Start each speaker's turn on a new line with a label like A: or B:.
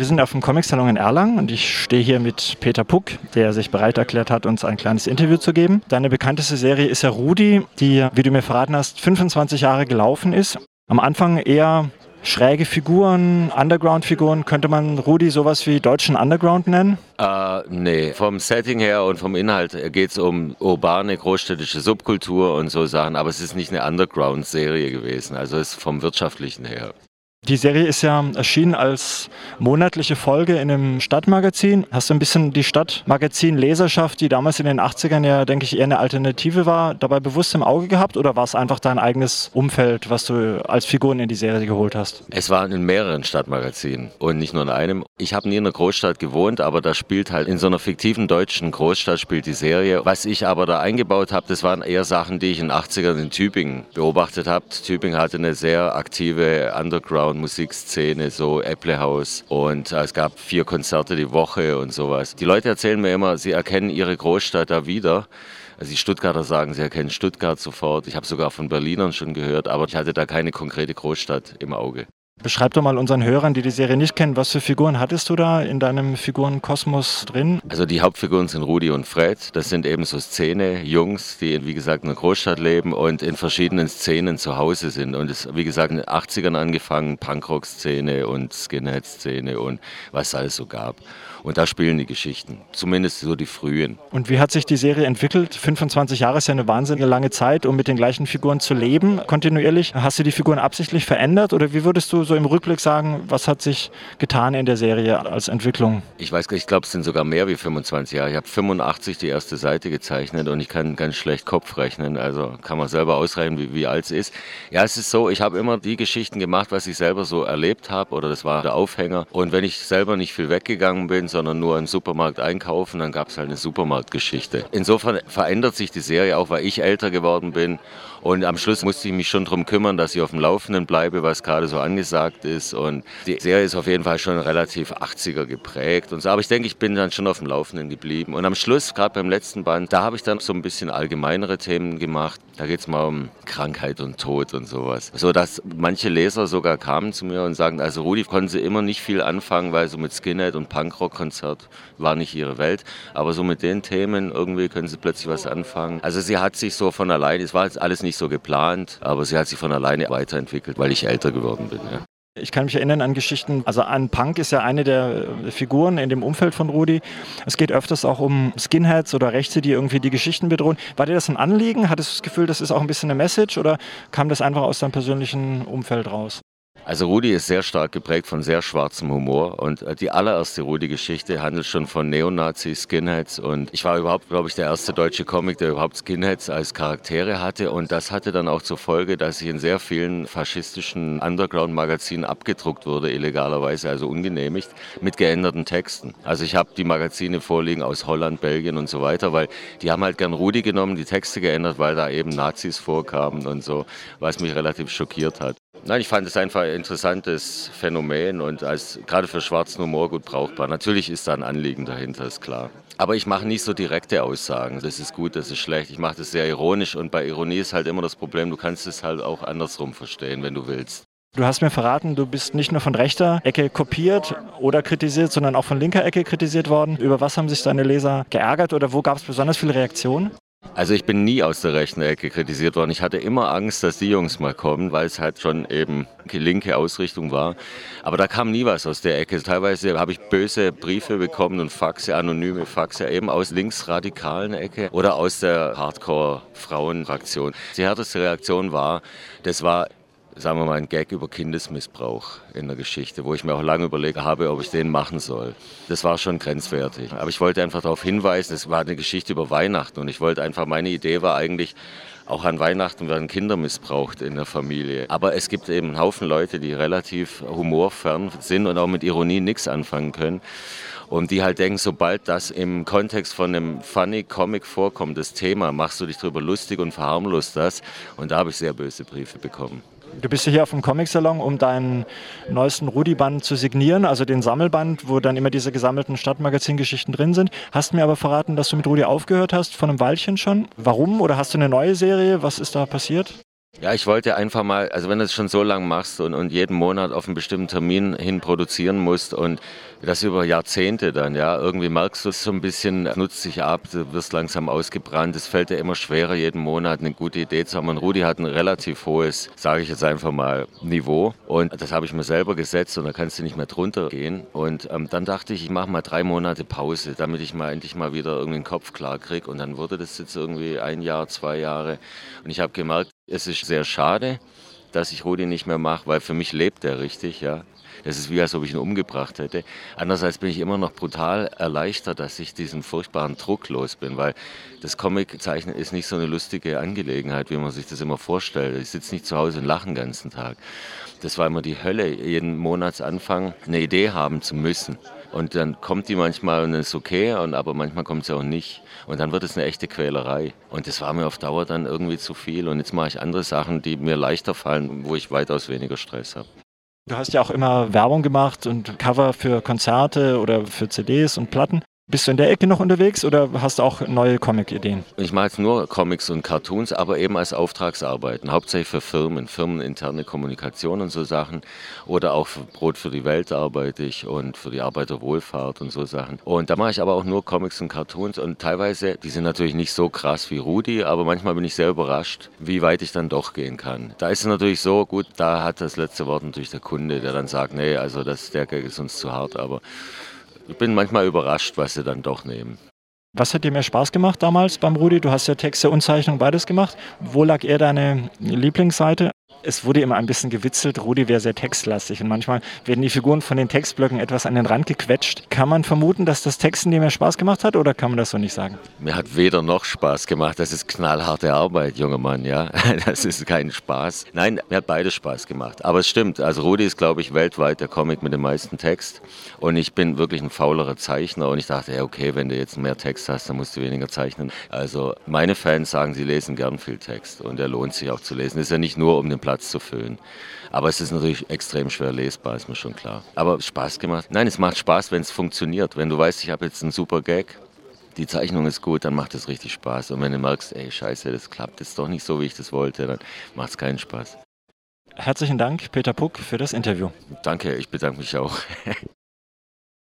A: Wir sind auf dem Comic-Salon in Erlangen und ich stehe hier mit Peter Puck, der sich bereit erklärt hat, uns ein kleines Interview zu geben. Deine bekannteste Serie ist ja Rudi, die, wie du mir verraten hast, 25 Jahre gelaufen ist. Am Anfang eher schräge Figuren, Underground-Figuren. Könnte man Rudi sowas wie deutschen Underground nennen?
B: Äh, nee, vom Setting her und vom Inhalt geht es um urbane, großstädtische Subkultur und so Sachen, aber es ist nicht eine Underground-Serie gewesen, also es ist vom wirtschaftlichen her.
A: Die Serie ist ja erschienen als monatliche Folge in einem Stadtmagazin. Hast du ein bisschen die Stadtmagazin-Leserschaft, die damals in den 80ern ja, denke ich, eher eine Alternative war, dabei bewusst im Auge gehabt oder war es einfach dein eigenes Umfeld, was du als Figuren in die Serie geholt hast?
B: Es war in mehreren Stadtmagazinen und nicht nur in einem. Ich habe nie in einer Großstadt gewohnt, aber da spielt halt in so einer fiktiven deutschen Großstadt spielt die Serie. Was ich aber da eingebaut habe, das waren eher Sachen, die ich in den 80ern in Tübingen beobachtet habe. Tübingen hatte eine sehr aktive Underground Musikszene, so Applehaus. Und äh, es gab vier Konzerte die Woche und sowas. Die Leute erzählen mir immer, sie erkennen ihre Großstadt da wieder. Also die Stuttgarter sagen, sie erkennen Stuttgart sofort. Ich habe sogar von Berlinern schon gehört, aber ich hatte da keine konkrete Großstadt im Auge.
A: Beschreib doch mal unseren Hörern, die die Serie nicht kennen, was für Figuren hattest du da in deinem Figurenkosmos drin?
B: Also die Hauptfiguren sind Rudi und Fred. Das sind eben so Szene, Jungs, die wie gesagt in einer Großstadt leben und in verschiedenen Szenen zu Hause sind. Und es wie gesagt in den 80ern angefangen, Punkrock-Szene und Skinhead-Szene und was es alles so gab. Und da spielen die Geschichten, zumindest so die frühen.
A: Und wie hat sich die Serie entwickelt? 25 Jahre ist ja eine wahnsinnige lange Zeit, um mit den gleichen Figuren zu leben, kontinuierlich. Hast du die Figuren absichtlich verändert oder wie würdest du so im Rückblick sagen, was hat sich getan in der Serie als Entwicklung?
B: Ich weiß gar nicht, ich glaube, es sind sogar mehr wie 25 Jahre. Ich habe 85 die erste Seite gezeichnet und ich kann ganz schlecht Kopf rechnen, also kann man selber ausrechnen, wie, wie alt es ist. Ja, es ist so, ich habe immer die Geschichten gemacht, was ich selber so erlebt habe oder das war der Aufhänger. Und wenn ich selber nicht viel weggegangen bin, sondern nur im Supermarkt einkaufen, dann gab es halt eine Supermarktgeschichte. Insofern verändert sich die Serie auch, weil ich älter geworden bin und am Schluss musste ich mich schon darum kümmern, dass ich auf dem Laufenden bleibe, was gerade so angesagt ist. Und die Serie ist auf jeden Fall schon relativ 80er geprägt und so. Aber ich denke, ich bin dann schon auf dem Laufenden geblieben. Und am Schluss, gerade beim letzten Band, da habe ich dann so ein bisschen allgemeinere Themen gemacht. Da geht es mal um Krankheit und Tod und sowas. So dass manche Leser sogar kamen zu mir und sagten, also Rudi konnten sie immer nicht viel anfangen, weil so mit Skinhead und Punkrock-Konzert war nicht ihre Welt. Aber so mit den Themen irgendwie können sie plötzlich was anfangen. Also sie hat sich so von allein, es war jetzt alles nicht nicht so geplant, aber sie hat sich von alleine weiterentwickelt, weil ich älter geworden bin. Ja.
A: Ich kann mich erinnern an Geschichten, also an Punk ist ja eine der Figuren in dem Umfeld von Rudi. Es geht öfters auch um Skinheads oder Rechte, die irgendwie die Geschichten bedrohen. War dir das ein Anliegen? Hattest du das Gefühl, das ist auch ein bisschen eine Message oder kam das einfach aus deinem persönlichen Umfeld raus?
B: Also Rudi ist sehr stark geprägt von sehr schwarzem Humor und äh, die allererste Rudi-Geschichte handelt schon von Neonazis, Skinheads und ich war überhaupt, glaube ich, der erste deutsche Comic, der überhaupt Skinheads als Charaktere hatte und das hatte dann auch zur Folge, dass ich in sehr vielen faschistischen Underground-Magazinen abgedruckt wurde, illegalerweise, also ungenehmigt, mit geänderten Texten. Also ich habe die Magazine vorliegen aus Holland, Belgien und so weiter, weil die haben halt gern Rudi genommen, die Texte geändert, weil da eben Nazis vorkamen und so, was mich relativ schockiert hat. Nein, ich fand es einfach ein interessantes Phänomen und als gerade für schwarzen Humor gut brauchbar. Natürlich ist da ein Anliegen dahinter, ist klar. Aber ich mache nicht so direkte Aussagen. Das ist gut, das ist schlecht. Ich mache das sehr ironisch und bei Ironie ist halt immer das Problem, du kannst es halt auch andersrum verstehen, wenn du willst.
A: Du hast mir verraten, du bist nicht nur von rechter Ecke kopiert oder kritisiert, sondern auch von linker Ecke kritisiert worden. Über was haben sich deine Leser geärgert oder wo gab es besonders viele Reaktionen?
B: Also ich bin nie aus der rechten Ecke kritisiert worden. Ich hatte immer Angst, dass die Jungs mal kommen, weil es halt schon eben linke Ausrichtung war. Aber da kam nie was aus der Ecke. Teilweise habe ich böse Briefe bekommen und Faxe, anonyme Faxe, eben aus linksradikalen Ecke oder aus der Hardcore-Frauenfraktion. Die härteste Reaktion war, das war sagen wir mal, ein Gag über Kindesmissbrauch in der Geschichte, wo ich mir auch lange überlegt habe, ob ich den machen soll. Das war schon grenzwertig. Aber ich wollte einfach darauf hinweisen, es war eine Geschichte über Weihnachten und ich wollte einfach, meine Idee war eigentlich, auch an Weihnachten werden Kinder missbraucht in der Familie. Aber es gibt eben einen Haufen Leute, die relativ humorfern sind und auch mit Ironie nichts anfangen können. Und die halt denken, sobald das im Kontext von einem funny Comic vorkommt, das Thema, machst du dich darüber lustig und verharmlost das. Und da habe ich sehr böse Briefe bekommen.
A: Du bist hier auf dem Comic-Salon, um deinen neuesten Rudi-Band zu signieren, also den Sammelband, wo dann immer diese gesammelten Stadtmagazin-Geschichten drin sind. Hast mir aber verraten, dass du mit Rudi aufgehört hast, von einem Weilchen schon. Warum? Oder hast du eine neue Serie? Was ist da passiert?
B: Ja, ich wollte einfach mal, also wenn du es schon so lange machst und, und jeden Monat auf einen bestimmten Termin hin produzieren musst und das über Jahrzehnte dann, ja, irgendwie merkst du es so ein bisschen, nutzt sich ab, du wirst langsam ausgebrannt, es fällt dir immer schwerer, jeden Monat eine gute Idee zu haben. Und Rudi hat ein relativ hohes, sage ich jetzt einfach mal, Niveau und das habe ich mir selber gesetzt und da kannst du nicht mehr drunter gehen. Und ähm, dann dachte ich, ich mache mal drei Monate Pause, damit ich mal endlich mal wieder irgendwie den Kopf klar kriege. Und dann wurde das jetzt irgendwie ein Jahr, zwei Jahre und ich habe gemerkt, es ist sehr schade, dass ich Rudi nicht mehr mache, weil für mich lebt er richtig, ja. Das ist wie, als ob ich ihn umgebracht hätte. Andererseits bin ich immer noch brutal erleichtert, dass ich diesen furchtbaren Druck los bin, weil das Comiczeichnen ist nicht so eine lustige Angelegenheit, wie man sich das immer vorstellt. Ich sitze nicht zu Hause und lache den ganzen Tag. Das war immer die Hölle, jeden Monatsanfang eine Idee haben zu müssen. Und dann kommt die manchmal und ist okay, und, aber manchmal kommt sie auch nicht. Und dann wird es eine echte Quälerei. Und das war mir auf Dauer dann irgendwie zu viel. Und jetzt mache ich andere Sachen, die mir leichter fallen, wo ich weitaus weniger Stress habe.
A: Du hast ja auch immer Werbung gemacht und Cover für Konzerte oder für CDs und Platten. Bist du in der Ecke noch unterwegs oder hast du auch neue Comic-Ideen?
B: Ich mache jetzt nur Comics und Cartoons, aber eben als Auftragsarbeiten, hauptsächlich für Firmen, firmeninterne Kommunikation und so Sachen. Oder auch für Brot für die Welt arbeite ich und für die Arbeiterwohlfahrt und so Sachen. Und da mache ich aber auch nur Comics und Cartoons und teilweise, die sind natürlich nicht so krass wie Rudi, aber manchmal bin ich sehr überrascht, wie weit ich dann doch gehen kann. Da ist es natürlich so, gut, da hat das letzte Wort natürlich der Kunde, der dann sagt, nee, also das, der Gag ist uns zu hart, aber ich bin manchmal überrascht, was sie dann doch nehmen.
A: Was hat dir mehr Spaß gemacht damals beim Rudi? Du hast ja Texte und Zeichnung beides gemacht. Wo lag eher deine Lieblingsseite? Es wurde immer ein bisschen gewitzelt, Rudi wäre sehr textlastig und manchmal werden die Figuren von den Textblöcken etwas an den Rand gequetscht. Kann man vermuten, dass das Texten dir mehr Spaß gemacht hat oder kann man das so nicht sagen?
B: Mir hat weder noch Spaß gemacht. Das ist knallharte Arbeit, junger Mann, ja. Das ist kein Spaß. Nein, mir hat beides Spaß gemacht. Aber es stimmt, also Rudi ist, glaube ich, weltweit der Comic mit dem meisten Text und ich bin wirklich ein faulerer Zeichner und ich dachte, ja, okay, wenn du jetzt mehr Text hast, dann musst du weniger zeichnen. Also meine Fans sagen, sie lesen gern viel Text und er lohnt sich auch zu lesen. ist ja nicht nur um den Platz Platz zu füllen. Aber es ist natürlich extrem schwer lesbar, ist mir schon klar. Aber Spaß gemacht? Nein, es macht Spaß, wenn es funktioniert. Wenn du weißt, ich habe jetzt einen super Gag, die Zeichnung ist gut, dann macht es richtig Spaß. Und wenn du merkst, ey, scheiße, das klappt jetzt doch nicht so, wie ich das wollte, dann macht es keinen Spaß.
A: Herzlichen Dank, Peter Puck, für das Interview.
B: Danke, ich bedanke mich auch.